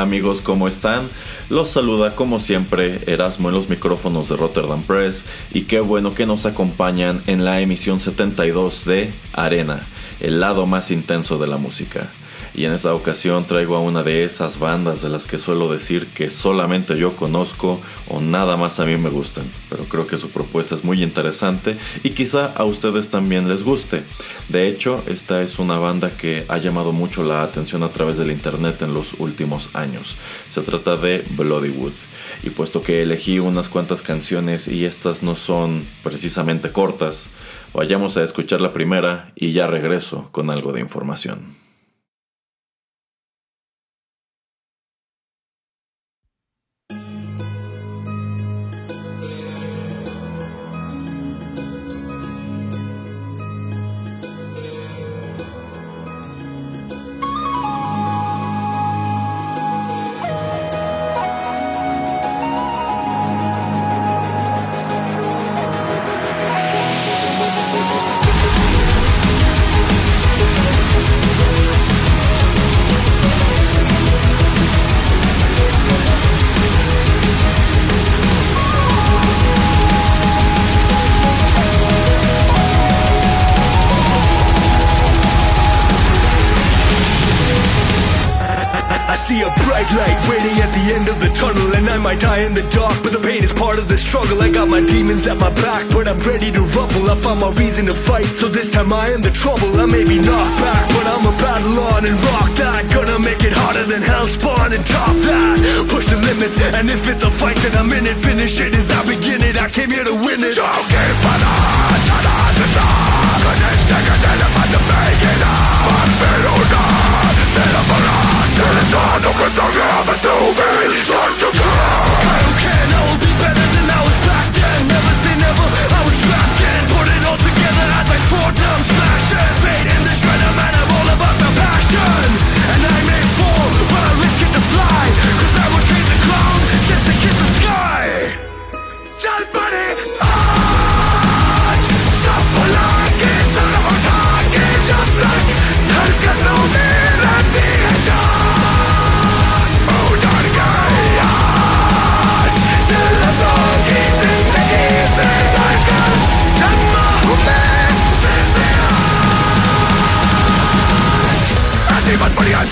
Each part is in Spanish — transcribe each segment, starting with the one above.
Amigos, ¿cómo están? Los saluda como siempre Erasmo en los micrófonos de Rotterdam Press y qué bueno que nos acompañan en la emisión 72 de Arena, el lado más intenso de la música. Y en esta ocasión traigo a una de esas bandas de las que suelo decir que solamente yo conozco o nada más a mí me gustan. Pero creo que su propuesta es muy interesante y quizá a ustedes también les guste. De hecho, esta es una banda que ha llamado mucho la atención a través del internet en los últimos años. Se trata de Bloodywood. Y puesto que elegí unas cuantas canciones y estas no son precisamente cortas, vayamos a escuchar la primera y ya regreso con algo de información. At my back, but I'm ready to rumble. I found my reason to fight, so this time I am the trouble. I may be knocked back, but I'm a battle on and rock that. Gonna make it harder than hell spawn and top that. Push the limits, and if it's a fight, then I'm in it. Finish it as I begin it. I came here to win it. Don't give up, No que salga a tu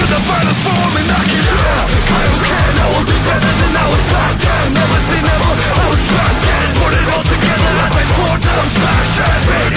to the final form and I can have I don't care, I will be better than I was back then Never seen ever. I was trapped then Put it all together, I fight for now, I'm smashing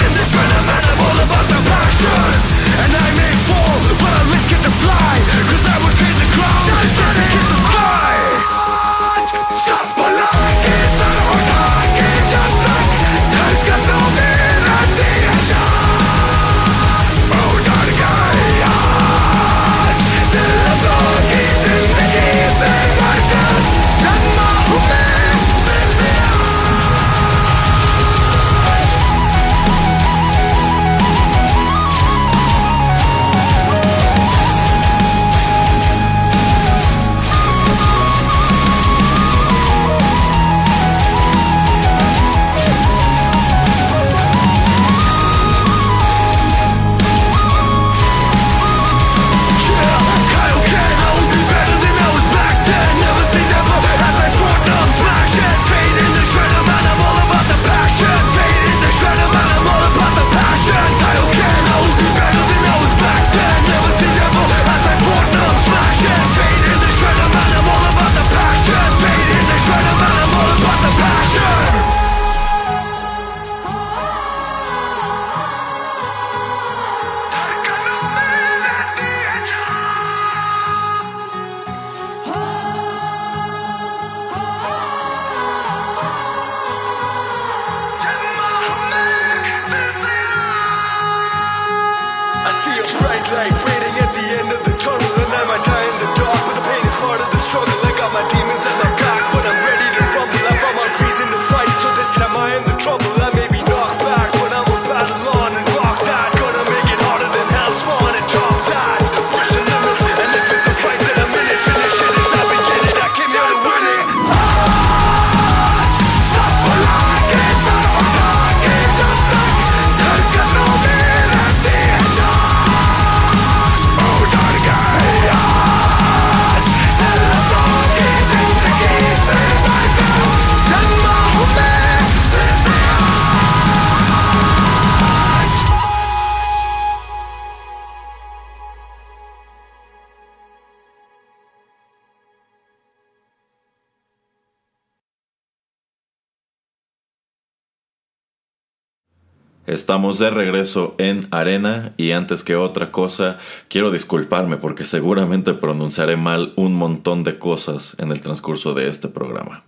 Estamos de regreso en Arena y antes que otra cosa quiero disculparme porque seguramente pronunciaré mal un montón de cosas en el transcurso de este programa.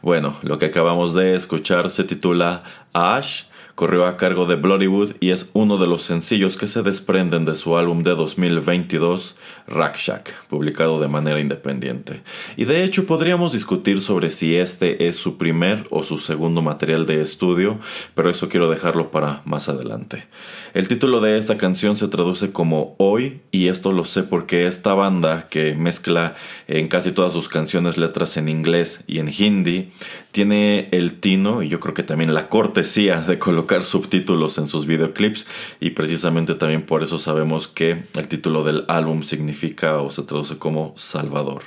Bueno, lo que acabamos de escuchar se titula Ash corrió a cargo de Bloodywood y es uno de los sencillos que se desprenden de su álbum de 2022, Shack, publicado de manera independiente. Y de hecho podríamos discutir sobre si este es su primer o su segundo material de estudio, pero eso quiero dejarlo para más adelante. El título de esta canción se traduce como Hoy y esto lo sé porque esta banda que mezcla en casi todas sus canciones letras en inglés y en hindi tiene el tino y yo creo que también la cortesía de colocar subtítulos en sus videoclips y precisamente también por eso sabemos que el título del álbum significa o se traduce como Salvador.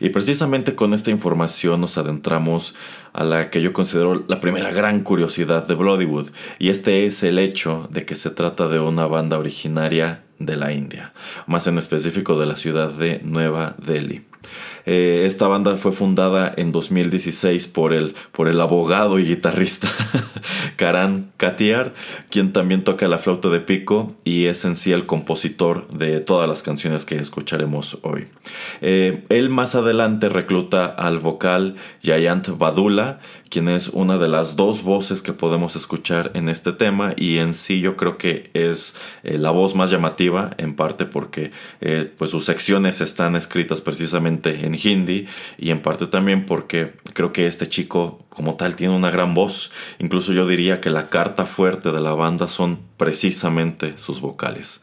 Y precisamente con esta información nos adentramos a la que yo considero la primera gran curiosidad de Bloodywood, y este es el hecho de que se trata de una banda originaria de la India, más en específico de la ciudad de Nueva Delhi. Eh, esta banda fue fundada en 2016 por el, por el abogado y guitarrista Karan Katiar, quien también toca la flauta de pico y es en sí el compositor de todas las canciones que escucharemos hoy. Eh, él más adelante recluta al vocal Yayant Badula, quien es una de las dos voces que podemos escuchar en este tema y en sí yo creo que es eh, la voz más llamativa en parte porque pues sus secciones están escritas precisamente en hindi y en parte también porque creo que este chico como tal tiene una gran voz. Incluso yo diría que la carta fuerte de la banda son precisamente sus vocales.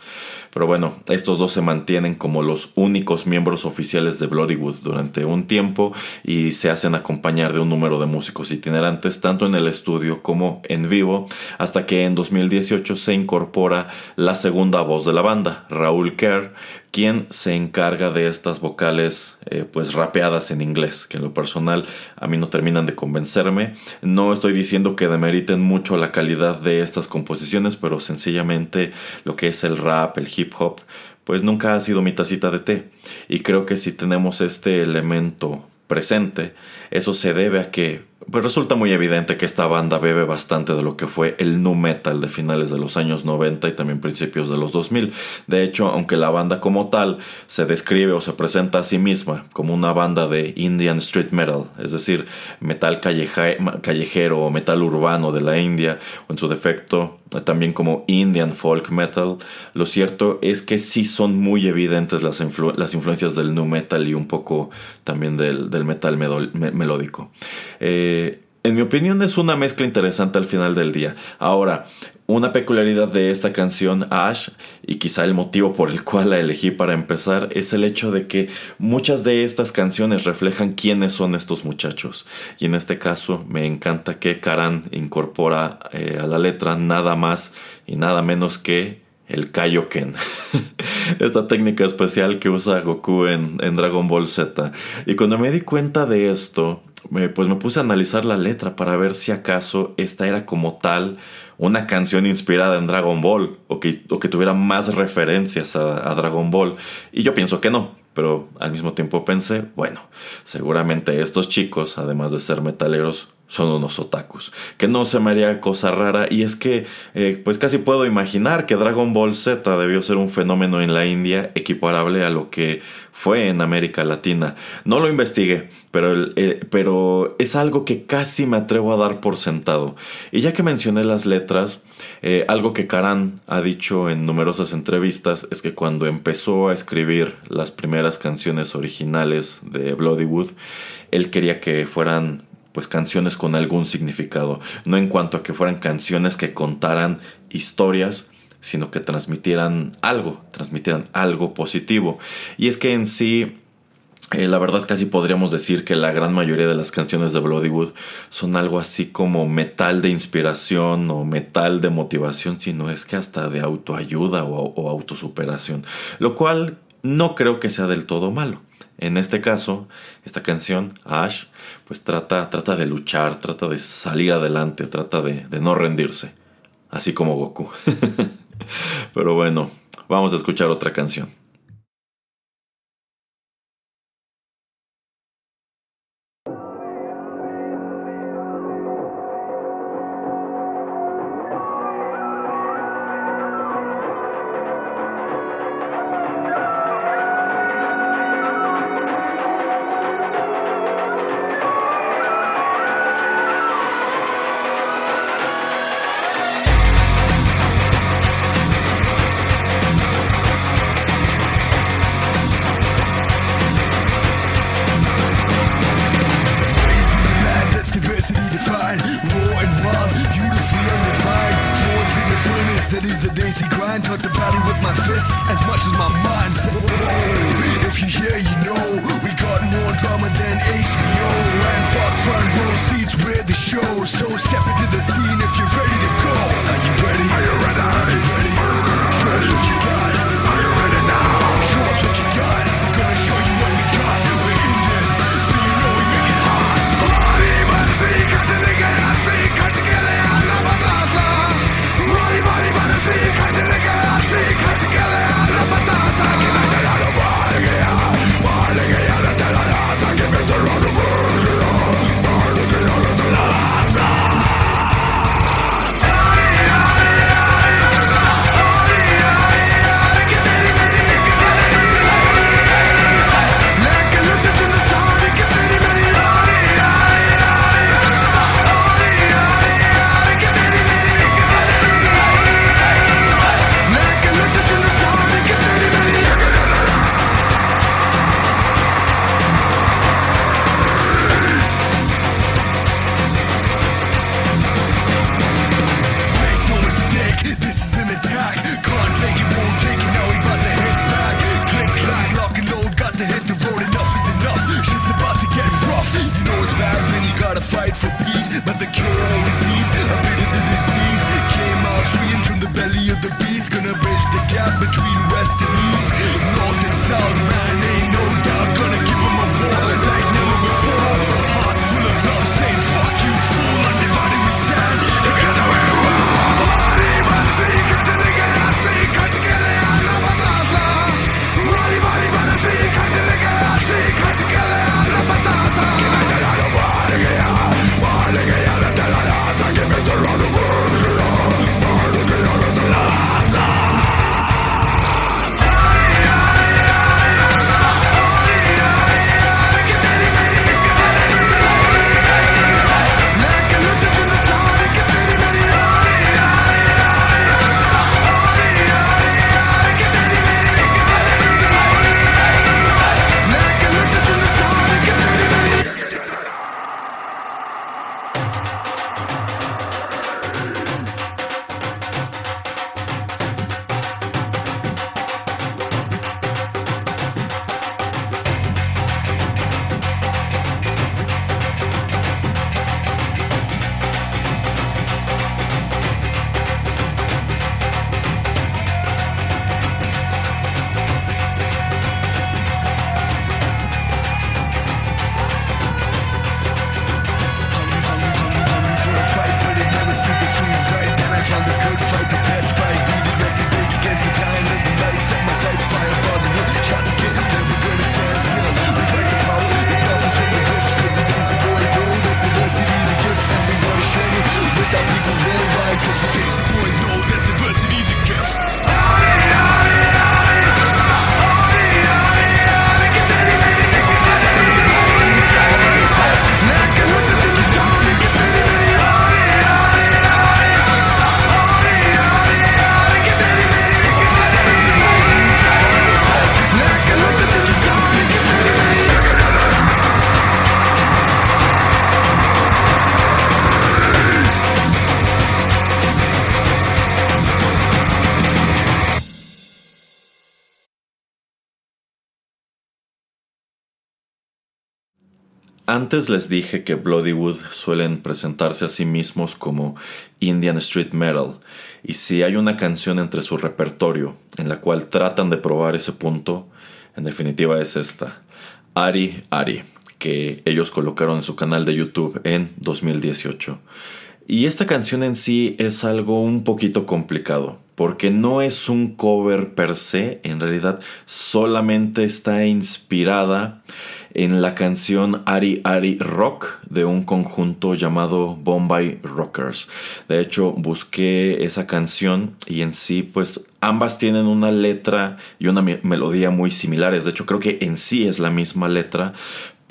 Pero bueno, estos dos se mantienen como los únicos miembros oficiales de Bloodywood durante un tiempo y se hacen acompañar de un número de músicos itinerantes tanto en el estudio como en vivo hasta que en 2018 se incorpora la segunda voz de la banda, Raúl Kerr, quien se encarga de estas vocales eh, pues rapeadas en inglés, que en lo personal a mí no terminan de convencerme. No estoy diciendo que demeriten mucho la calidad de estas composiciones, pero sencillamente lo que es el rap, el hip hop, pues nunca ha sido mi tacita de té. Y creo que si tenemos este elemento presente, eso se debe a que pues resulta muy evidente que esta banda bebe bastante de lo que fue el nu metal de finales de los años 90 y también principios de los 2000. De hecho, aunque la banda como tal se describe o se presenta a sí misma como una banda de Indian street metal, es decir, metal callejero o metal urbano de la India, o en su defecto también como Indian folk metal, lo cierto es que sí son muy evidentes las, influencias del nu metal y un poco también del, metal melódico. Eh, en mi opinión es una mezcla interesante al final del día. Ahora, una peculiaridad de esta canción Ash, y quizá el motivo por el cual la elegí para empezar, es el hecho de que muchas de estas canciones reflejan quiénes son estos muchachos. Y en este caso me encanta que Karan incorpora eh, a la letra nada más y nada menos que el Kaioken. Esta técnica especial que usa Goku en, en Dragon Ball Z. Y cuando me di cuenta de esto, pues me puse a analizar la letra para ver si acaso esta era como tal una canción inspirada en Dragon Ball o que, tuviera más referencias a, Dragon Ball. Y yo pienso que no, pero al mismo tiempo pensé, bueno, seguramente estos chicos, además de ser metaleros, son unos otakus. Que no se me haría cosa rara y es que eh, pues casi puedo imaginar que Dragon Ball Z debió ser un fenómeno en la India equiparable a lo que fue en América Latina. No lo investigué, pero, eh, pero es algo que casi me atrevo a dar por sentado. Y ya que mencioné las letras, eh, algo que Karan ha dicho en numerosas entrevistas es que cuando empezó a escribir las primeras canciones originales de Bloodywood, él quería que fueran pues canciones con algún significado, no en cuanto a que fueran canciones que contaran historias, sino que transmitieran algo, transmitieran algo positivo. Y es que en sí eh, la verdad casi podríamos decir que la gran mayoría de las canciones de Bloodywood son algo así como metal de inspiración o metal de motivación, sino es que hasta de autoayuda o, o autosuperación, lo cual no creo que sea del todo malo. En este caso, esta canción, Ash, pues trata, trata de luchar, trata de salir adelante, trata de, de no rendirse, así como Goku. Pero bueno, vamos a escuchar otra canción. Antes les dije que Bloodywood suelen presentarse a sí mismos como Indian Street Metal, y si hay una canción entre su repertorio en la cual tratan de probar ese punto, en definitiva es esta, Ari Ari, que ellos colocaron en su canal de YouTube en 2018. Y esta canción en sí es algo un poquito complicado, porque no es un cover per se, en realidad solamente está inspirada en la canción Ari Ari Rock de un conjunto llamado Bombay Rockers. De hecho, busqué esa canción y en sí, pues ambas tienen una letra y una me- melodía muy similares. De hecho, creo que en sí es la misma letra,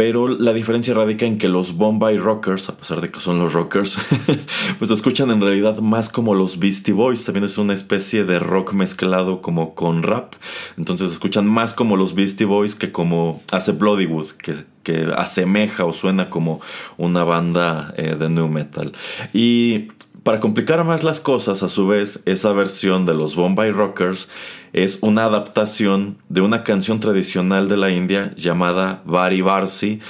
pero la diferencia radica en que los Bombay Rockers, a pesar de que son los rockers, pues escuchan en realidad más como los Beastie Boys. También es una especie de rock mezclado como con rap. Entonces escuchan más como los Beastie Boys que como hace Bloodywood, que, que asemeja o suena como una banda eh, de new metal. Y Para complicar más las cosas, a su vez, esa versión de los Bombay Rockers es una adaptación de una canción tradicional de la India llamada Vari Varsi,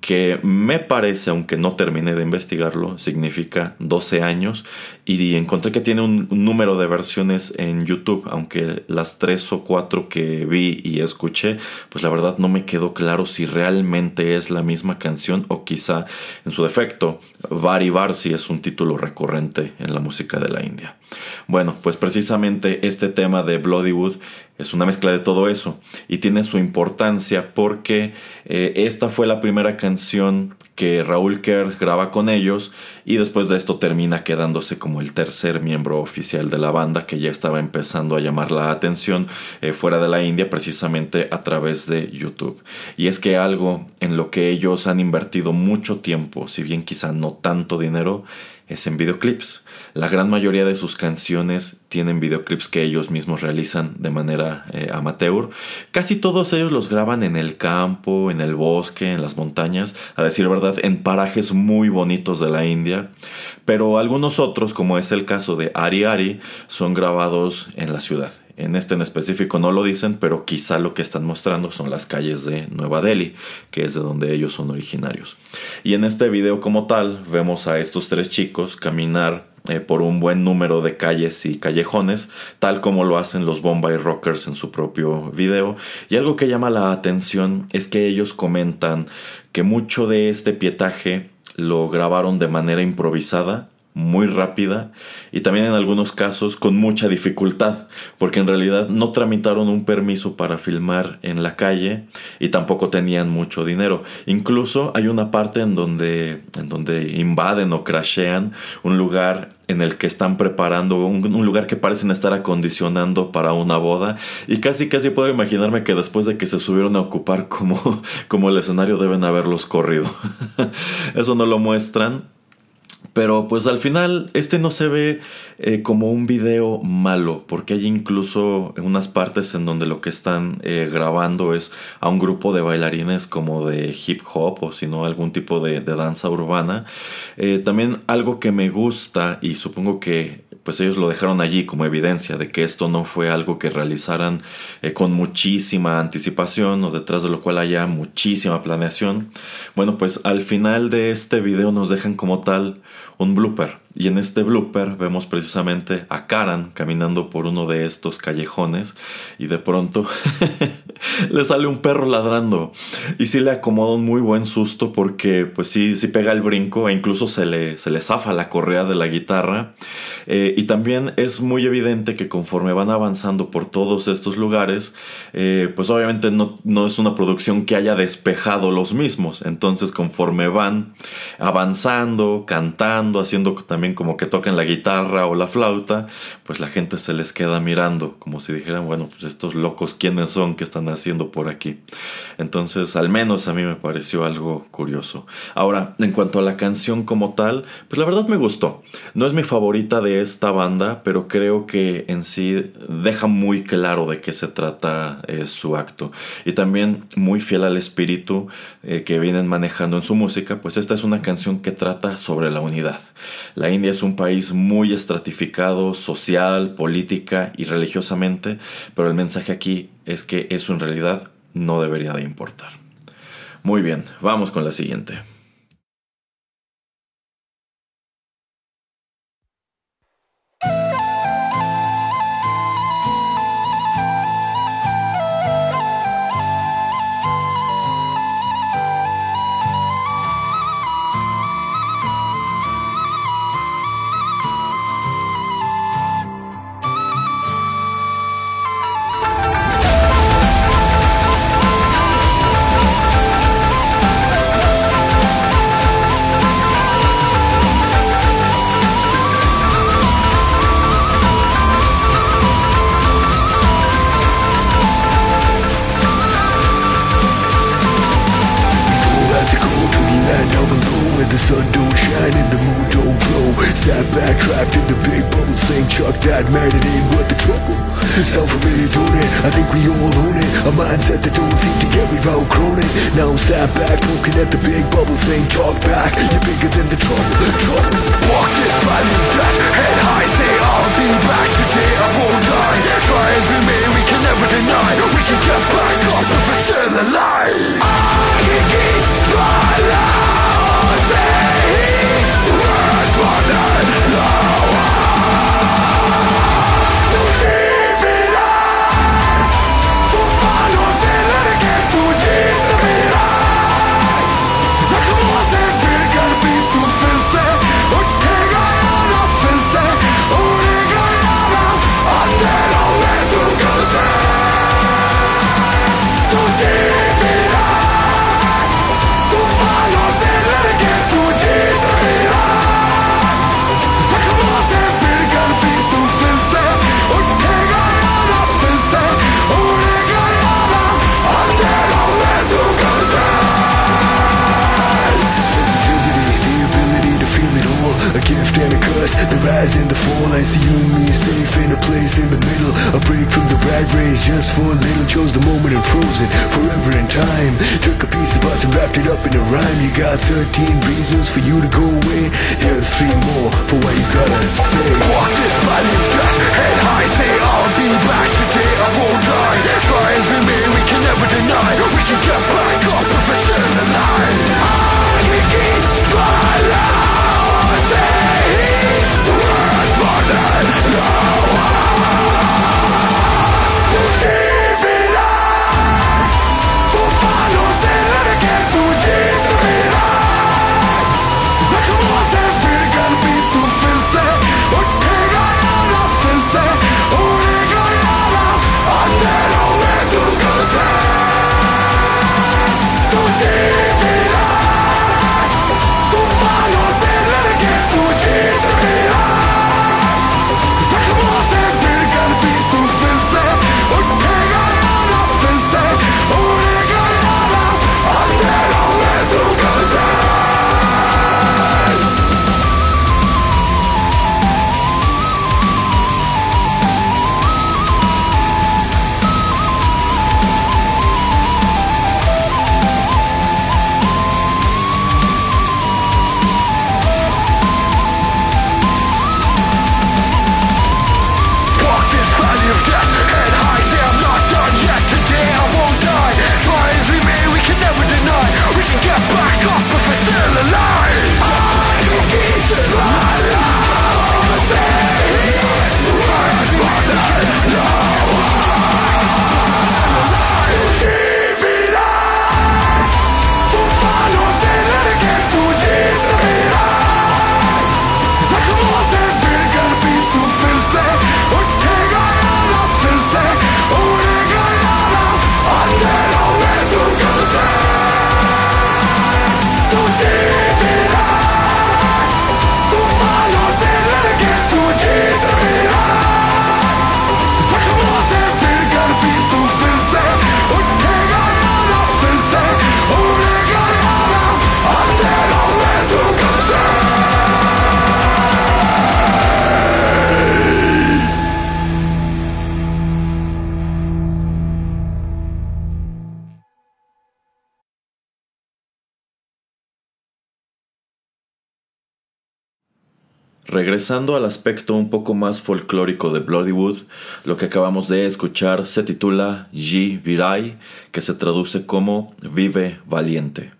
que me parece, aunque no terminé de investigarlo, significa 12 años. Y encontré que tiene un, número de versiones en YouTube, aunque las tres o cuatro que vi y escuché, pues la verdad no me quedó claro si realmente es la misma canción o quizá en su defecto, Vari Varsi es un título recurrente en la música de la India. Bueno, pues precisamente este tema de Bloodywood es una mezcla de todo eso y tiene su importancia porque eh, esta fue la primera canción que Raúl Kerr graba con ellos y después de esto termina quedándose como el tercer miembro oficial de la banda que ya estaba empezando a llamar la atención eh, fuera de la India precisamente a través de YouTube. Y es que algo en lo que ellos han invertido mucho tiempo, si bien quizá no tanto dinero, es en videoclips. La gran mayoría de sus canciones tienen videoclips que ellos mismos realizan de manera eh, amateur. Casi todos ellos los graban en el campo, en el bosque, en las montañas, a decir verdad, en parajes muy bonitos de la India. Pero algunos otros, como es el caso de Ari Ari, son grabados en la ciudad, en este en específico no lo dicen, pero quizá lo que están mostrando son las calles de Nueva Delhi, que es de donde ellos son originarios. Y en este video como tal vemos a estos tres chicos caminar eh, por un buen número de calles y callejones, tal como lo hacen los Bombay Rockers en su propio video. Y algo que llama la atención es que ellos comentan que mucho de este pietaje lo grabaron de manera improvisada muy rápida y también en algunos casos con mucha dificultad, porque en realidad no tramitaron un permiso para filmar en la calle y tampoco tenían mucho dinero. Incluso hay una parte en donde, en donde invaden o crashean un lugar en el que están preparando un, lugar que parecen estar acondicionando para una boda y casi casi puedo imaginarme que después de que se subieron a ocupar como, como el escenario deben haberlos corrido. Eso no lo muestran, pero pues al final este no se ve eh, como un video malo, porque hay incluso unas partes en donde lo que están eh, grabando es a un grupo de bailarines como de hip hop o si no algún tipo de, danza urbana. Eh, también algo que me gusta y supongo que pues ellos lo dejaron allí como evidencia de que esto no fue algo que realizaran con muchísima anticipación o detrás de lo cual haya muchísima planeación. Bueno, pues al final de este video nos dejan como tal un blooper. Y en este blooper vemos precisamente a Karan caminando por uno de estos callejones y de pronto le sale un perro ladrando. Y sí le acomoda un muy buen susto porque pues sí, sí pega el brinco e incluso se le, se le zafa la correa de la guitarra. Eh, y también es muy evidente que conforme van avanzando por todos estos lugares, eh, pues obviamente no, no es una producción que haya despejado los mismos. Entonces conforme van avanzando, cantando, haciendo también como que tocan la guitarra o la flauta, pues la gente se les queda mirando, como si dijeran, bueno, pues estos locos, ¿quiénes son? ¿Qué están haciendo por aquí? Entonces, al menos a mí me pareció algo curioso. Ahora, en cuanto a la canción como tal, pues la verdad me gustó. No es mi favorita de esta banda, pero creo que en sí deja muy claro de qué se trata eh, su acto. Y también muy fiel al espíritu eh, que vienen manejando en su música, pues esta es una canción que trata sobre la unidad. La India es un país muy estratificado social, política y religiosamente, pero el mensaje aquí es que eso en realidad no debería de importar. Muy bien, vamos con la siguiente. Fuck that matter in with the trouble Self-familiar doing it, I think we all own it. A mindset that don't seem to get we've outgrown it Now I'm sat back looking at the big bubble saying talk back. You're bigger than the trouble, the trouble. Walk this valley death, head high Say I'll be back today, I won't die. Try as we may, we can never deny. We can get back up if we're still alive. I can keep my life the rise and the fall. I see you and me safe in a place in the middle. A break from the rat race just for a little. Chose the moment and froze it forever in time. Took a piece of us and wrapped it up in a rhyme. You got 13 reasons for you to go away. Here's three more for why you gotta stay Walk this valley death, head high Say I'll be back. Today, I won't die. Try as we may, we can never deny. We can get back up if we're still alive. I keep my life Regresando al aspecto un poco más folclórico de Bloodywood, lo que acabamos de escuchar se titula Ji Virai, que se traduce como Vive Valiente.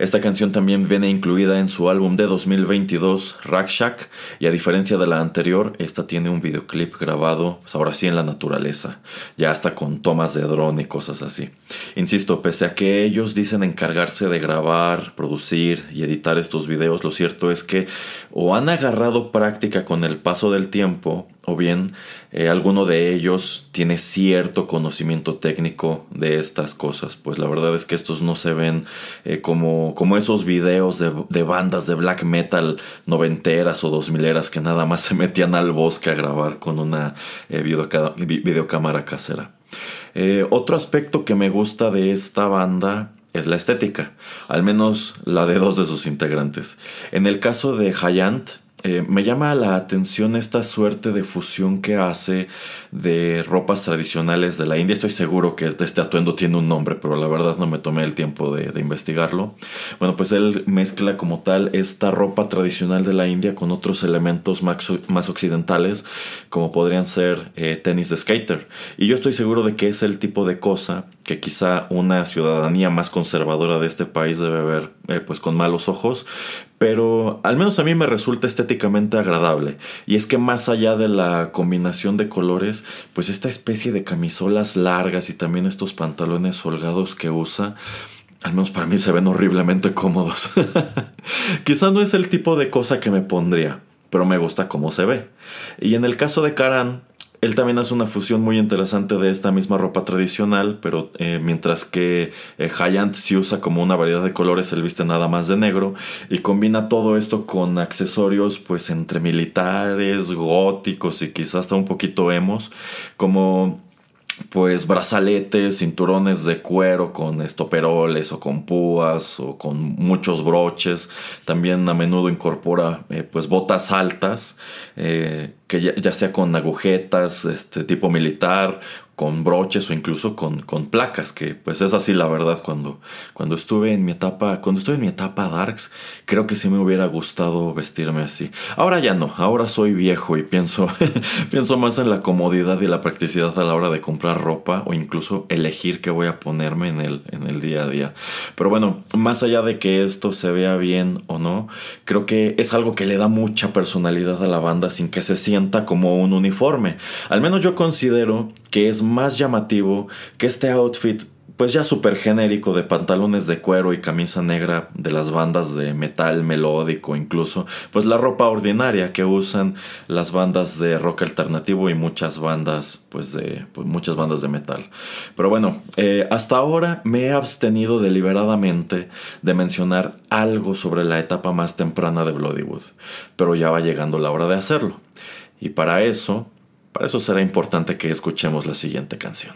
Esta canción también viene incluida en su álbum de 2022, Rakshak, y a diferencia de la anterior, esta tiene un videoclip grabado, pues ahora sí en la naturaleza, ya hasta con tomas de dron y cosas así. Insisto, pese a que ellos dicen encargarse de grabar, producir y editar estos videos, lo cierto es que o han agarrado práctica con el paso del tiempo, o bien eh, alguno de ellos tiene cierto conocimiento técnico de estas cosas. Pues la verdad es que estos no se ven eh, como, como esos videos de, de, bandas de black metal noventeras o dos mileras que nada más se metían al bosque a grabar con una eh, videocámara casera. otro aspecto que me gusta de esta banda es la estética, al menos la de dos de sus integrantes. En el caso de Hayant, eh, me llama la atención esta suerte de fusión que hace de ropas tradicionales de la India. Estoy seguro que este atuendo tiene un nombre, pero la verdad no me tomé el tiempo de, investigarlo. Bueno, pues él mezcla como tal esta ropa tradicional de la India con otros elementos más, occidentales, como podrían ser eh, tenis de skater. Y yo estoy seguro de que es el tipo de cosa que quizá una ciudadanía más conservadora de este país debe ver eh, pues con malos ojos, pero al menos a mí me resulta estéticamente agradable. Y es que más allá de la combinación de colores, pues esta especie de camisolas largas y también estos pantalones holgados que usa, al menos para mí se ven horriblemente cómodos. quizá no es el tipo de cosa que me pondría, pero me gusta cómo se ve. Y en el caso de Karan, él también hace una fusión muy interesante de esta misma ropa tradicional, pero eh, mientras que eh, Hayant usa como una variedad de colores, él viste nada más de negro y combina todo esto con accesorios pues entre militares, góticos y quizás hasta un poquito emos, como pues brazaletes, cinturones de cuero con estoperoles o con púas o con muchos broches. También a menudo incorpora eh, pues botas altas, eh, que ya, sea con agujetas, este tipo militar con broches o incluso con, con, placas, que pues es así la verdad cuando, cuando estuve en mi etapa, cuando estuve en mi etapa Darks, creo que sí me hubiera gustado vestirme así. Ahora ya no, ahora soy viejo y pienso, pienso más en la comodidad y la practicidad a la hora de comprar ropa o incluso elegir qué voy a ponerme en el, en el día a día. Pero bueno, más allá de que esto se vea bien o no, creo que es algo que le da mucha personalidad a la banda sin que se sienta como un uniforme. Al menos yo considero que es más llamativo que este outfit pues ya súper genérico de pantalones de cuero y camisa negra de las bandas de metal melódico incluso, pues la ropa ordinaria que usan las bandas de rock alternativo y muchas bandas pues de pues muchas bandas de metal. Pero bueno, eh, hasta ahora me he abstenido deliberadamente de mencionar algo sobre la etapa más temprana de Bloodywood, pero ya va llegando la hora de hacerlo. Y para eso para eso será importante que escuchemos la siguiente canción.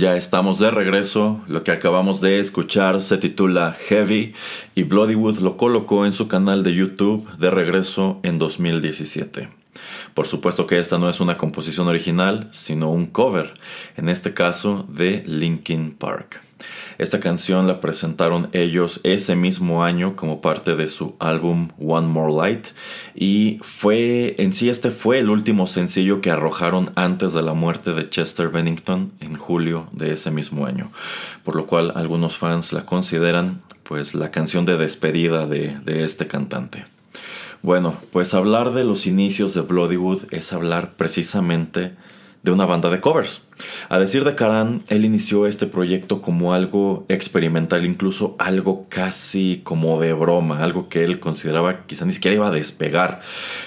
Ya estamos de regreso. Lo que acabamos de escuchar se titula Heavy y Bloodywood lo colocó en su canal de YouTube de regreso en 2017. Por supuesto que esta no es una composición original, sino un cover, en este caso de Linkin Park. Esta canción la presentaron ellos ese mismo año como parte de su álbum One More Light y fue en sí este fue el último sencillo que arrojaron antes de la muerte de Chester Bennington en julio de ese mismo año, por lo cual algunos fans la consideran pues la canción de despedida de, de este cantante. Bueno, pues hablar de los inicios de Bloodywood es hablar precisamente de una banda de covers. A decir de Karan, él inició este proyecto como algo experimental, incluso algo casi como de broma, algo que él consideraba quizá ni siquiera iba a despegar.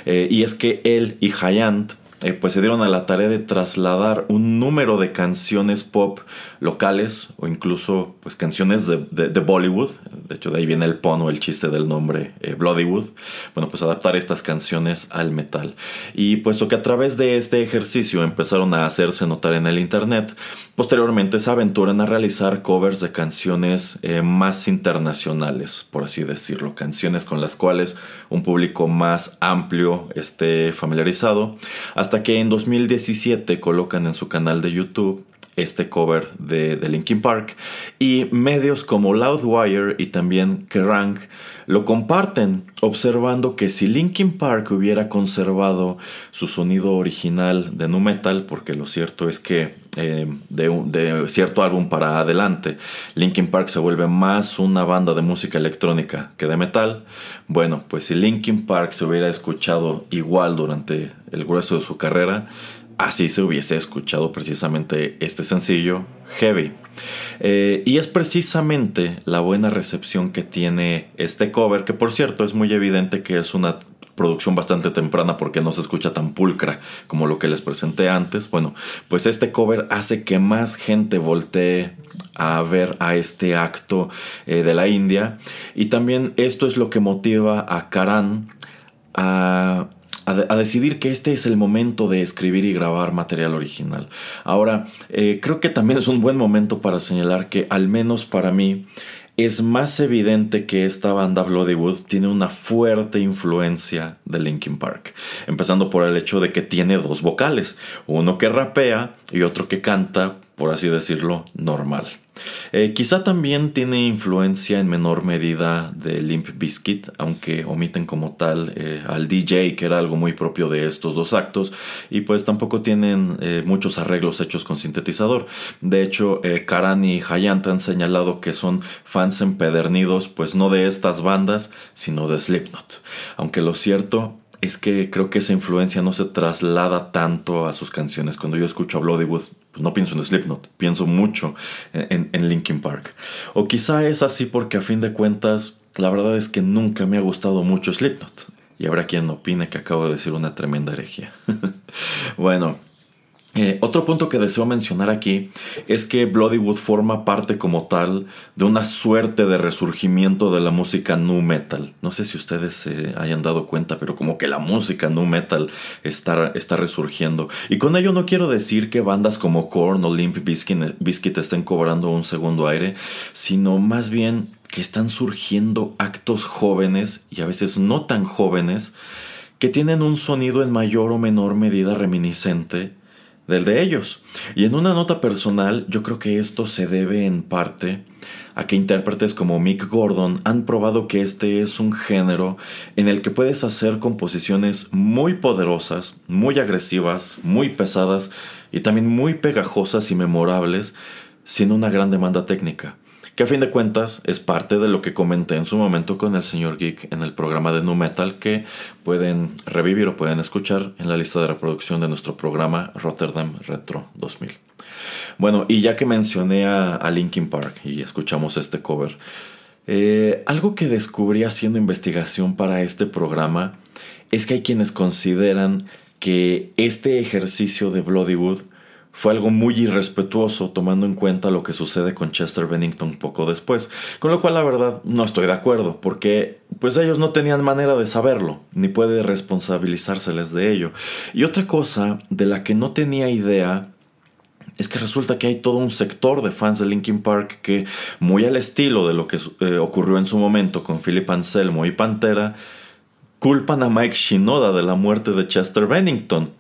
Eh, y es que él y Hayant eh, pues se dieron a la tarea de trasladar un número de canciones pop locales o incluso pues canciones de, Bollywood, de hecho de ahí viene el pon o el chiste del nombre eh, Bloodywood, bueno pues adaptar estas canciones al metal. Y puesto que a través de este ejercicio empezaron a hacerse notar en el internet, posteriormente se aventuran a realizar covers de canciones eh, más internacionales, por así decirlo, canciones con las cuales un público más amplio esté familiarizado, hasta hasta que en 2017 colocan en su canal de YouTube este cover de, Linkin Park y medios como Loudwire y también Kerrang lo comparten observando que si Linkin Park hubiera conservado su sonido original de nu metal porque lo cierto es que eh, de, de, cierto álbum para adelante Linkin Park se vuelve más una banda de música electrónica que de metal bueno pues si Linkin Park se hubiera escuchado igual durante el grueso de su carrera así se hubiese escuchado precisamente este sencillo, Heavy. Eh, y es precisamente la buena recepción que tiene este cover, que por cierto es muy evidente que es una producción bastante temprana porque no se escucha tan pulcra como lo que les presenté antes. Bueno, pues este cover hace que más gente voltee a ver a este acto eh, de la India y también esto es lo que motiva a Karan a a, decidir que este es el momento de escribir y grabar material original. Ahora, eh, creo que también es un buen momento para señalar que, al menos para mí, es más evidente que esta banda Bloodywood tiene una fuerte influencia de Linkin Park, empezando por el hecho de que tiene dos vocales, uno que rapea y otro que canta, por así decirlo, normal. Eh, quizá también tiene influencia en menor medida de Limp Bizkit, aunque omiten como tal eh, al DJ, que era algo muy propio de estos dos actos, y pues tampoco tienen eh, muchos arreglos hechos con sintetizador. De hecho, Karan y Hayant han señalado que son fans empedernidos, pues no de estas bandas, sino de Slipknot. Aunque lo cierto es que creo que esa influencia no se traslada tanto a sus canciones. Cuando yo escucho a Bloodywood, pues no pienso en Slipknot, pienso mucho en, en, Linkin Park. O quizá es así porque a fin de cuentas, la verdad es que nunca me ha gustado mucho Slipknot. Y habrá quien opine que acabo de decir una tremenda herejía. bueno, eh, otro punto que deseo mencionar aquí es que Bloodywood forma parte como tal de una suerte de resurgimiento de la música nu metal. No sé si ustedes se hayan dado cuenta, pero como que la música nu metal está, está resurgiendo. Y con ello no quiero decir que bandas como Korn o Limp Bizkit estén cobrando un segundo aire, sino más bien que están surgiendo actos jóvenes y a veces no tan jóvenes que tienen un sonido en mayor o menor medida reminiscente del de ellos. Y en una nota personal, yo creo que esto se debe en parte a que intérpretes como Mick Gordon han probado que este es un género en el que puedes hacer composiciones muy poderosas, muy agresivas, muy pesadas y también muy pegajosas y memorables sin una gran demanda técnica que a fin de cuentas es parte de lo que comenté en su momento con el señor Geek en el programa de Nu Metal que pueden revivir o pueden escuchar en la lista de reproducción de nuestro programa Rotterdam Retro 2000. Bueno, y ya que mencioné a, Linkin Park y escuchamos este cover, eh, algo que descubrí haciendo investigación para este programa es que hay quienes consideran que este ejercicio de Bloodywood fue algo muy irrespetuoso tomando en cuenta lo que sucede con Chester Bennington poco después, con lo cual la verdad no estoy de acuerdo, porque pues ellos no tenían manera de saberlo, ni puede responsabilizárseles de ello. Y otra cosa de la que no tenía idea es que resulta que hay todo un sector de fans de Linkin Park que, muy al estilo de lo que eh, ocurrió en su momento con Philip Anselmo y Pantera, culpan a Mike Shinoda de la muerte de Chester Bennington.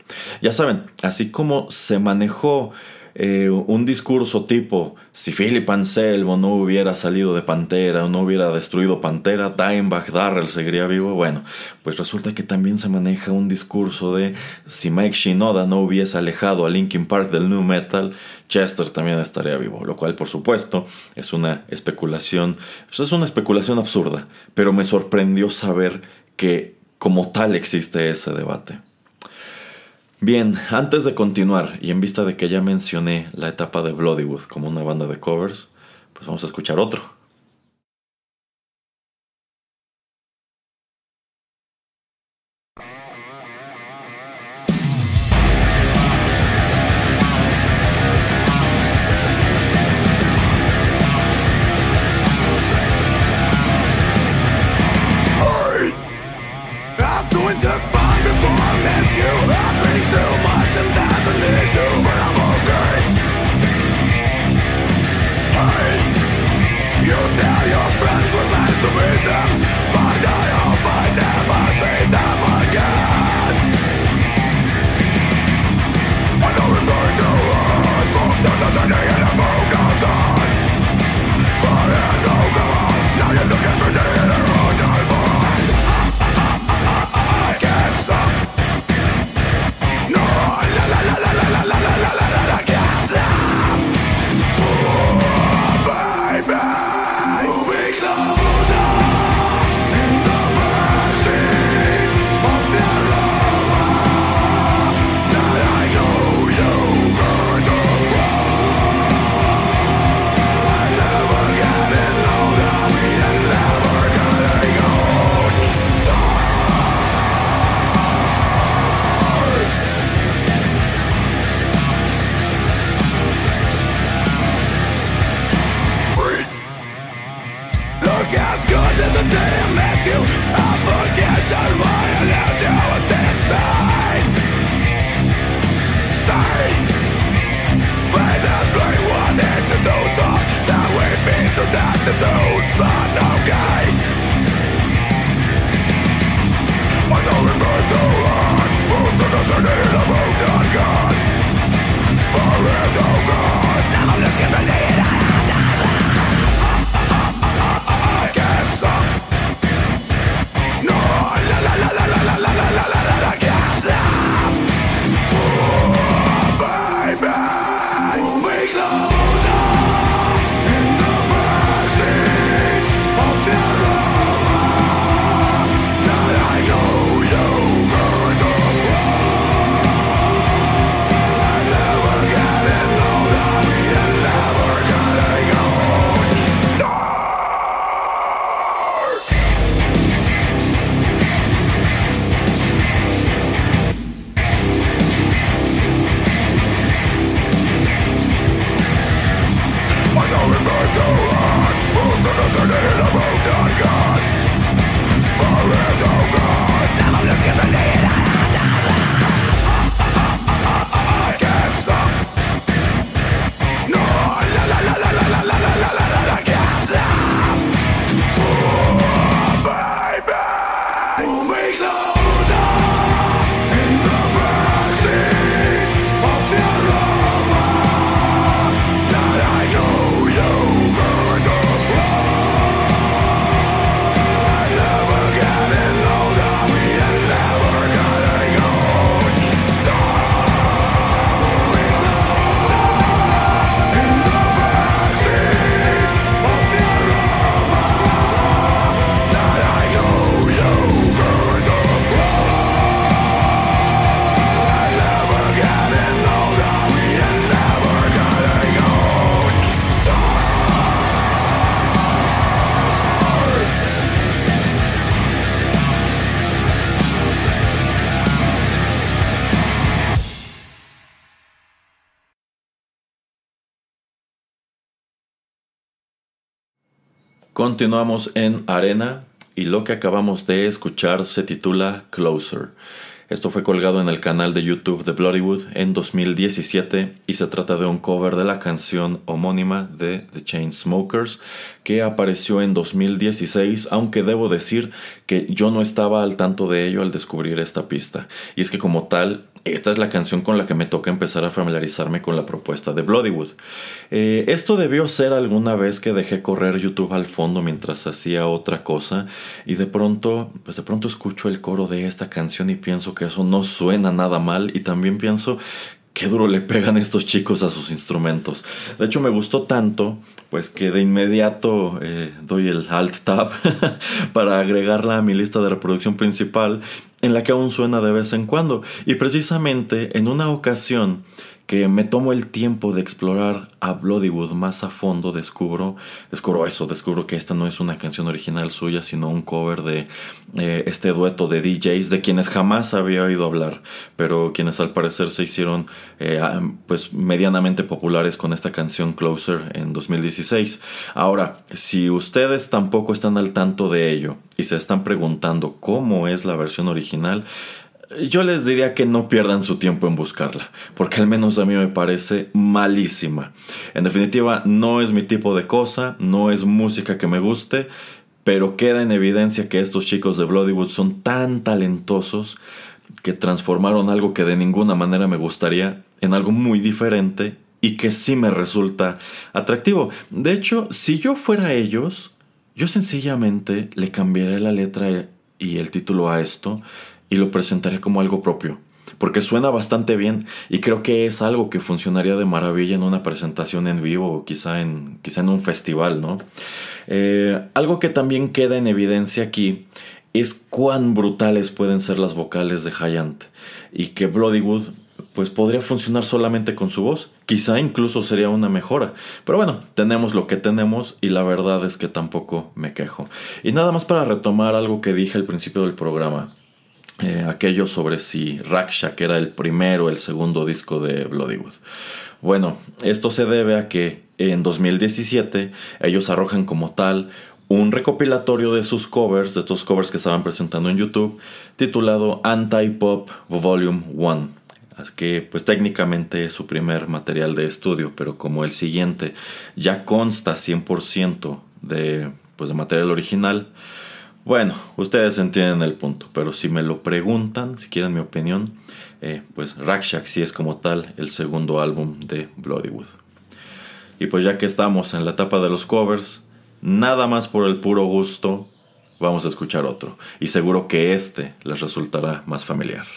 Ya saben, así como se manejó eh, un discurso tipo si Philip Anselmo no hubiera salido de Pantera o no hubiera destruido Pantera, Dimebag Darrell seguiría vivo. Bueno, pues resulta que también se maneja un discurso de si Mike Shinoda no hubiese alejado a Linkin Park del new metal, Chester también estaría vivo, lo cual por supuesto es una especulación, pues es una especulación absurda, pero me sorprendió saber que como tal existe ese debate. Bien, antes de continuar y en vista de que ya mencioné la etapa de Bloodywood como una banda de covers, pues vamos a escuchar otro Continuamos en Arena y lo que acabamos de escuchar se titula Closer. Esto fue colgado en el canal de YouTube de Bloodywood en 2017 y se trata de un cover de la canción homónima de The Chainsmokers que apareció en 2016, aunque debo decir que yo no estaba al tanto de ello al descubrir esta pista. Y es que como tal, esta es la canción con la que me toca empezar a familiarizarme con la propuesta de Bloodywood. Eh, esto debió ser alguna vez que dejé correr YouTube al fondo mientras hacía otra cosa y de pronto, pues de pronto escucho el coro de esta canción y pienso que eso no suena nada mal y también pienso qué duro le pegan estos chicos a sus instrumentos. De hecho me gustó tanto pues que de inmediato eh, doy el alt tab para agregarla a mi lista de reproducción principal en la que aún suena de vez en cuando. Y precisamente en una ocasión que me tomo el tiempo de explorar a Bloodywood más a fondo, descubro, descubro eso, descubro que esta no es una canción original suya, sino un cover de eh, este dueto de DJs de quienes jamás había oído hablar, pero quienes al parecer se hicieron eh, pues medianamente populares con esta canción Closer en 2016. Ahora, si ustedes tampoco están al tanto de ello y se están preguntando cómo es la versión original, yo les diría que no pierdan su tiempo en buscarla, porque al menos a mí me parece malísima. En definitiva, no es mi tipo de cosa, no es música que me guste, pero queda en evidencia que estos chicos de Bloodywood son tan talentosos que transformaron algo que de ninguna manera me gustaría en algo muy diferente y que sí me resulta atractivo. De hecho, si yo fuera ellos, yo sencillamente le cambiaría la letra y el título a esto y lo presentaré como algo propio. Porque suena bastante bien y creo que es algo que funcionaría de maravilla en una presentación en vivo o quizá en, quizá en un festival, ¿no? Eh, algo que también queda en evidencia aquí es cuán brutales pueden ser las vocales de Hyant y que Bloodywood pues podría funcionar solamente con su voz. Quizá incluso sería una mejora. Pero bueno, tenemos lo que tenemos y la verdad es que tampoco me quejo. Y nada más para retomar algo que dije al principio del programa. Eh, aquello sobre si Raksha, que era el primero o el segundo disco de Bloodywood. Bueno, esto se debe a que en 2017 ellos arrojan como tal un recopilatorio de sus covers, de estos covers que estaban presentando en YouTube, titulado Anti-Pop Volume 1. Así que pues técnicamente es su primer material de estudio, pero como el siguiente ya consta 100% de, pues, de material original, bueno, ustedes entienden el punto, pero si me lo preguntan, si quieren mi opinión, eh, pues Rakshak sí es como tal el segundo álbum de Bloodywood. Y pues ya que estamos en la etapa de los covers, nada más por el puro gusto, vamos a escuchar otro. Y seguro que este les resultará más familiar.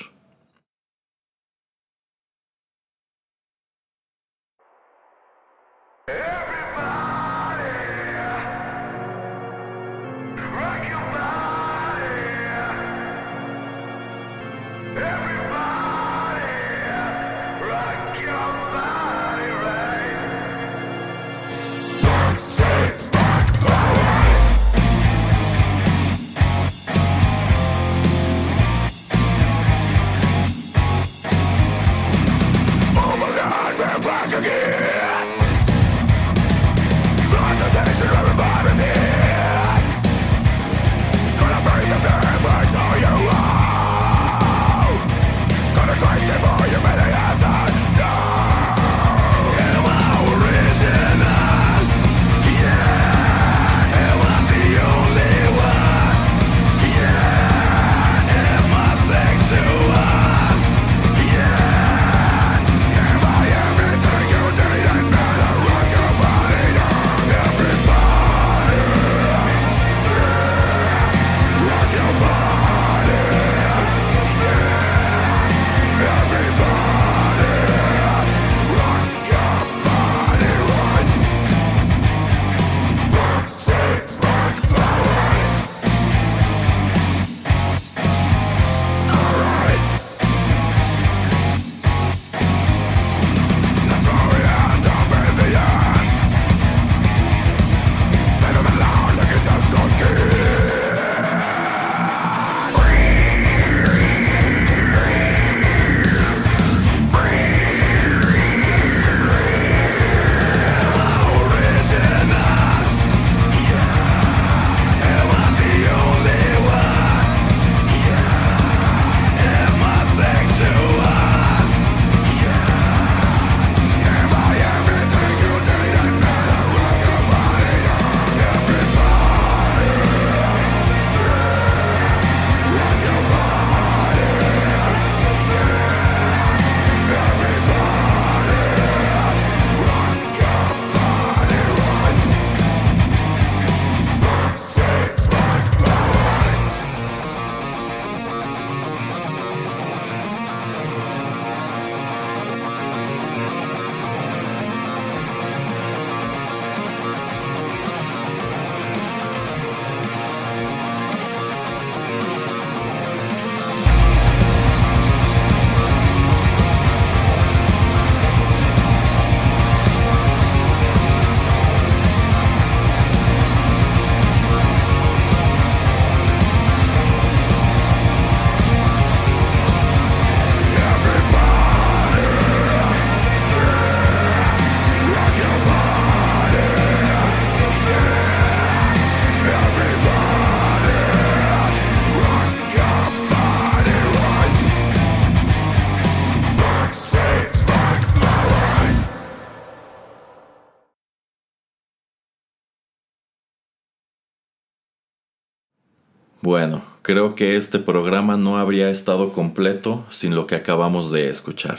Creo que este programa no habría estado completo sin lo que acabamos de escuchar.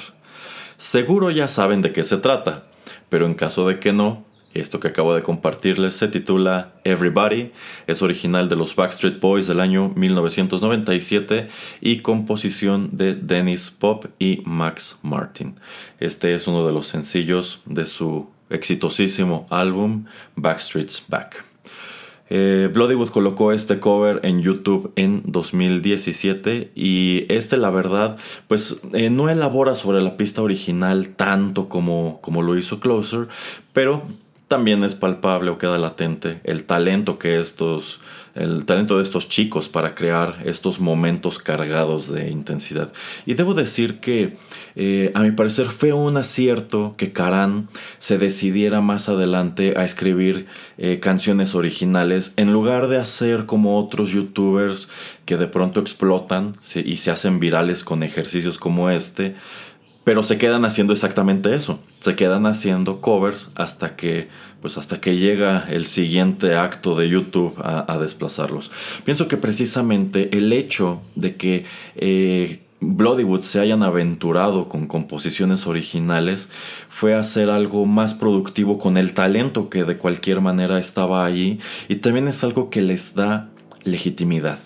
Seguro ya saben de qué se trata, pero en caso de que no, esto que acabo de compartirles se titula Everybody, es original de los Backstreet Boys del año 1997 y composición de Dennis Pop y Max Martin. Este es uno de los sencillos de su exitosísimo álbum Backstreet's Back. Eh, Bloodywood colocó este cover en YouTube en 2017 y este la verdad pues eh, no elabora sobre la pista original tanto como, como lo hizo Closer, pero también es palpable o queda latente el talento que estos el talento de estos chicos para crear estos momentos cargados de intensidad. Y debo decir que eh, a mi parecer fue un acierto que Karan se decidiera más adelante a escribir eh, canciones originales en lugar de hacer como otros youtubers que de pronto explotan y se hacen virales con ejercicios como este pero se quedan haciendo exactamente eso. Se quedan haciendo covers hasta que, pues hasta que llega el siguiente acto de YouTube a, desplazarlos. Pienso que precisamente el hecho de que eh, Bloodywood se hayan aventurado con composiciones originales fue hacer algo más productivo con el talento que de cualquier manera estaba allí y también es algo que les da legitimidad.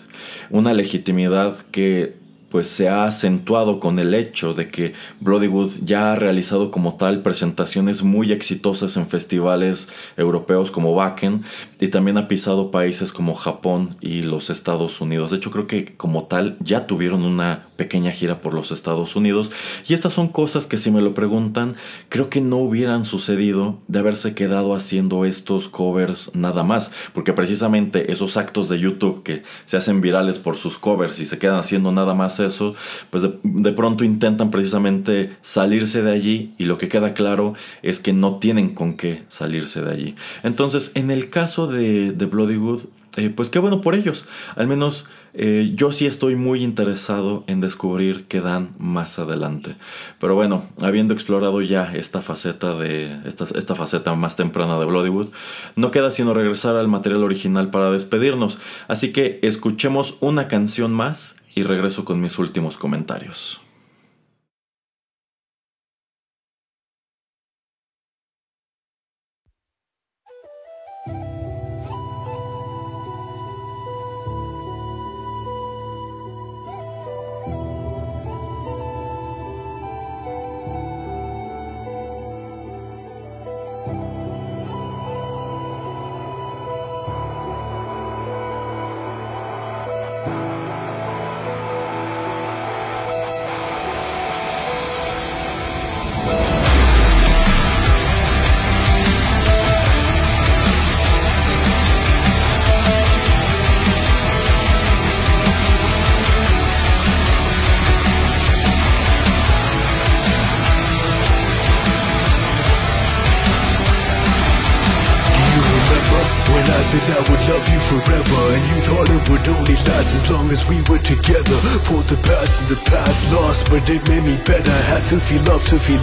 Una legitimidad que pues se ha acentuado con el hecho de que Bloodywood ya ha realizado como tal presentaciones muy exitosas en festivales europeos como Wacken y también ha pisado países como Japón y los Estados Unidos. De hecho creo que como tal ya tuvieron una pequeña gira por los Estados Unidos y estas son cosas que si me lo preguntan creo que no hubieran sucedido de haberse quedado haciendo estos covers nada más porque precisamente esos actos de YouTube que se hacen virales por sus covers y se quedan haciendo nada más eso, pues de, pronto intentan precisamente salirse de allí y lo que queda claro es que no tienen con qué salirse de allí. Entonces, en el caso de, de Bloodywood, eh, pues qué bueno por ellos. Al menos eh, yo sí estoy muy interesado en descubrir qué dan más adelante. Pero bueno, habiendo explorado ya esta faceta de. Esta, esta faceta más temprana de Bloodywood, no queda sino regresar al material original para despedirnos. Así que escuchemos una canción más y regreso con mis últimos comentarios.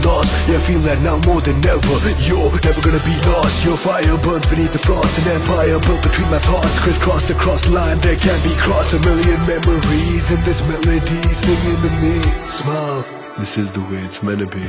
Lost. Yeah, I feel that now more than ever. You're never gonna be lost. Your fire burns beneath the frost. An empire built between my thoughts. Crisscrossed across the line. That can't be crossed. A million memories in this melody Singing to me. Smile, this is the way it's meant to be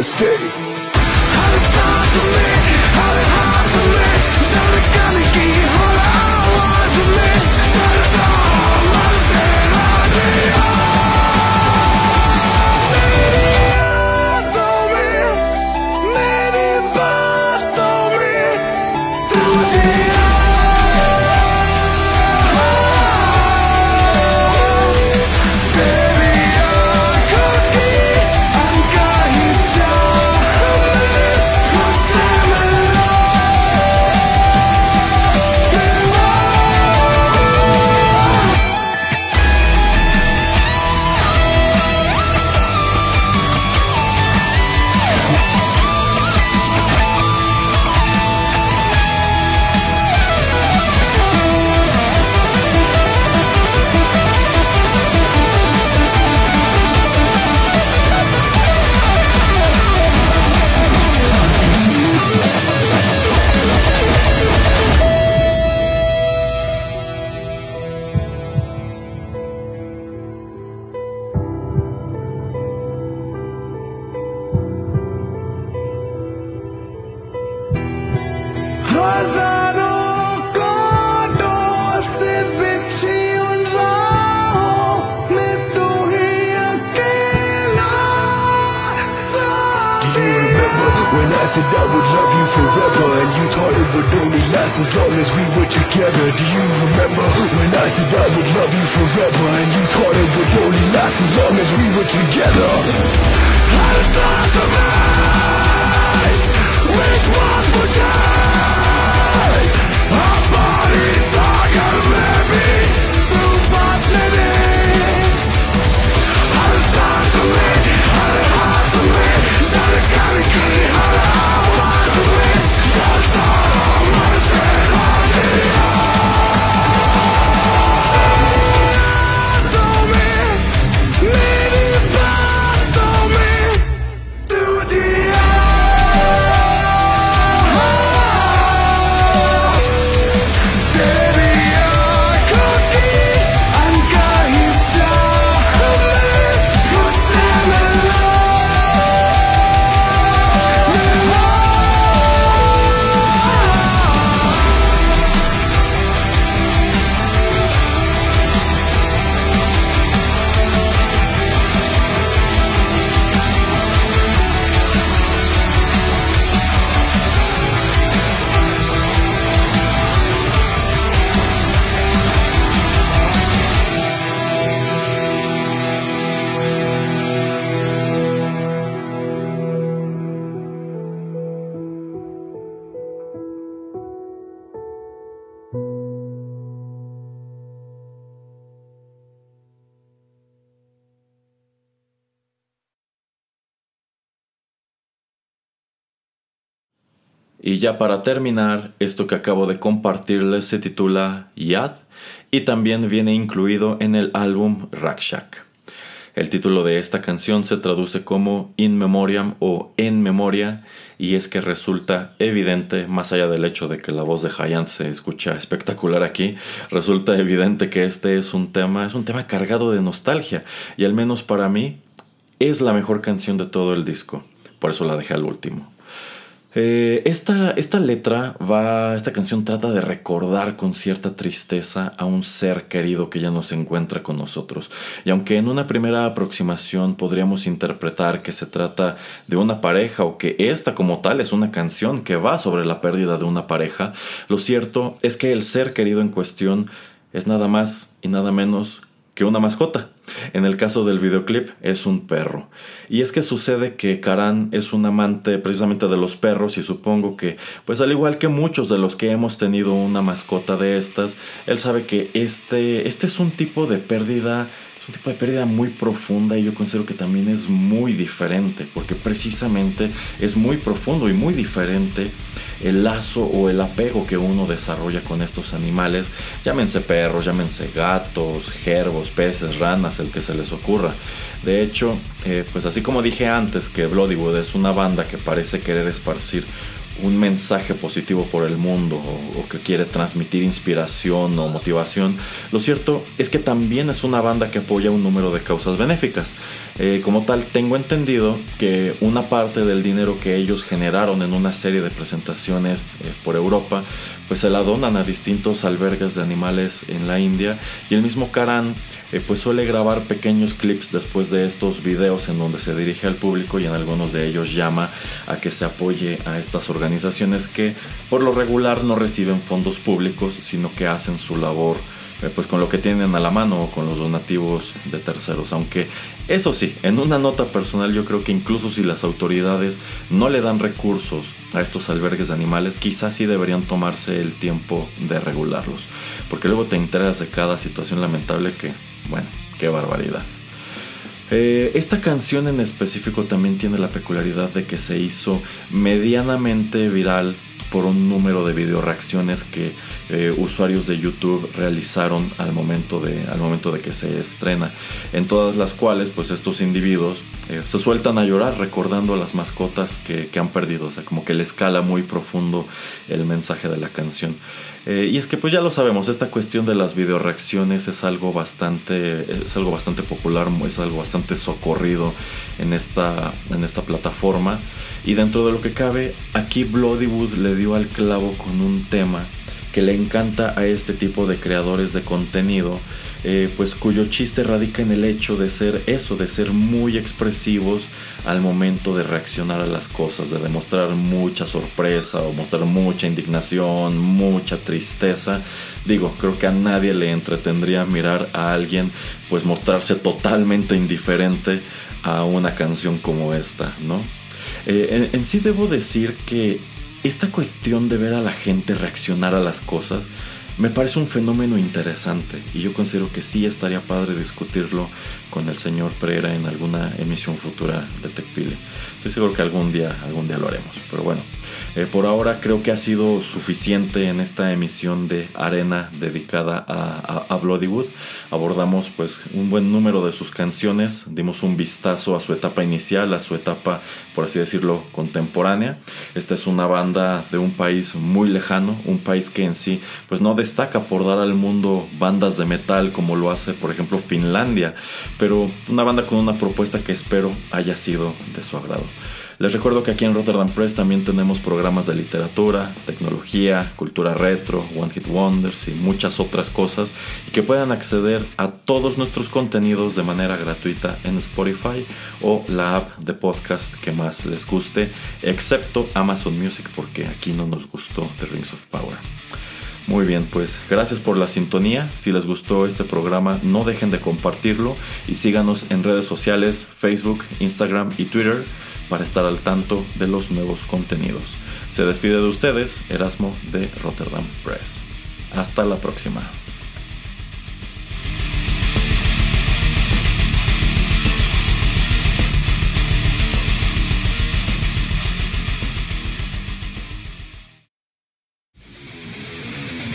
was. Y ya para terminar, esto que acabo de compartirles se titula Yad y también viene incluido en el álbum Rakshak. El título de esta canción se traduce como In Memoriam o En Memoria y es que resulta evidente, más allá del hecho de que la voz de Hayant se escucha espectacular aquí, resulta evidente que este es un tema, es un tema cargado de nostalgia y al menos para mí es la mejor canción de todo el disco, por eso la dejé al último. Eh, esta, esta letra va, esta canción trata de recordar con cierta tristeza a un ser querido que ya no se encuentra con nosotros. Y aunque en una primera aproximación podríamos interpretar que se trata de una pareja o que esta como tal es una canción que va sobre la pérdida de una pareja, lo cierto es que el ser querido en cuestión es nada más y nada menos que una mascota. En el caso del videoclip es un perro. Y es que sucede que Karan es un amante precisamente de los perros y supongo que, pues al igual que muchos de los que hemos tenido una mascota de estas, él sabe que este, este es un tipo de pérdida un tipo de pérdida muy profunda y yo considero que también es muy diferente, porque precisamente es muy profundo y muy diferente el lazo o el apego que uno desarrolla con estos animales, llámense perros, llámense gatos, gervos, peces, ranas, el que se les ocurra. De hecho, eh, pues así como dije antes que Bloodywood es una banda que parece querer esparcir un mensaje positivo por el mundo o, que quiere transmitir inspiración o motivación, lo cierto es que también es una banda que apoya un número de causas benéficas. Eh, como tal, tengo entendido que una parte del dinero que ellos generaron en una serie de presentaciones eh, por Europa, pues se la donan a distintos albergues de animales en la India y el mismo Karan eh, pues suele grabar pequeños clips después de estos videos en donde se dirige al público y en algunos de ellos llama a que se apoye a estas organizaciones que por lo regular no reciben fondos públicos sino que hacen su labor eh, pues con lo que tienen a la mano o con los donativos de terceros. Aunque eso sí, en una nota personal yo creo que incluso si las autoridades no le dan recursos a estos albergues de animales, quizás sí deberían tomarse el tiempo de regularlos. Porque luego te enteras de cada situación lamentable que, bueno, qué barbaridad. Eh, esta canción en específico también tiene la peculiaridad de que se hizo medianamente viral por un número de video reacciones que eh, usuarios de YouTube realizaron al momento, de, al momento de que se estrena, en todas las cuales pues estos individuos eh, se sueltan a llorar recordando a las mascotas que, que, han perdido, o sea, como que le escala muy profundo el mensaje de la canción. Eh, y es que pues ya lo sabemos, esta cuestión de las video reacciones es algo bastante, es algo bastante popular, es algo bastante socorrido en esta, en esta plataforma. Y dentro de lo que cabe, aquí Bloodywood le dio al clavo con un tema que le encanta a este tipo de creadores de contenido, eh, pues cuyo chiste radica en el hecho de ser eso, de ser muy expresivos al momento de reaccionar a las cosas, de demostrar mucha sorpresa o mostrar mucha indignación, mucha tristeza. Digo, creo que a nadie le entretendría mirar a alguien pues mostrarse totalmente indiferente a una canción como esta, ¿no? Eh, en, sí debo decir que esta cuestión de ver a la gente reaccionar a las cosas me parece un fenómeno interesante y yo considero que sí estaría padre discutirlo con el señor Pereira en alguna emisión futura de TechPile. Estoy seguro que algún día, algún día lo haremos, pero bueno. Eh, por ahora creo que ha sido suficiente en esta emisión de Arena dedicada a, a, Bloodywood. Abordamos pues un buen número de sus canciones, dimos un vistazo a su etapa inicial, a su etapa, por así decirlo, contemporánea. Esta es una banda de un país muy lejano, un país que en sí pues no destaca por dar al mundo bandas de metal como lo hace por ejemplo Finlandia, pero una banda con una propuesta que espero haya sido de su agrado. Les recuerdo que aquí en Rotterdam Press también tenemos programas de literatura, tecnología, cultura retro, One Hit Wonders y muchas otras cosas y que puedan acceder a todos nuestros contenidos de manera gratuita en Spotify o la app de podcast que más les guste, excepto Amazon Music porque aquí no nos gustó The Rings of Power. Muy bien, pues gracias por la sintonía. Si les gustó este programa, no dejen de compartirlo y síganos en redes sociales, Facebook, Instagram y Twitter para estar al tanto de los nuevos contenidos. Se despide de ustedes Erasmo de Rotterdam Press. Hasta la próxima.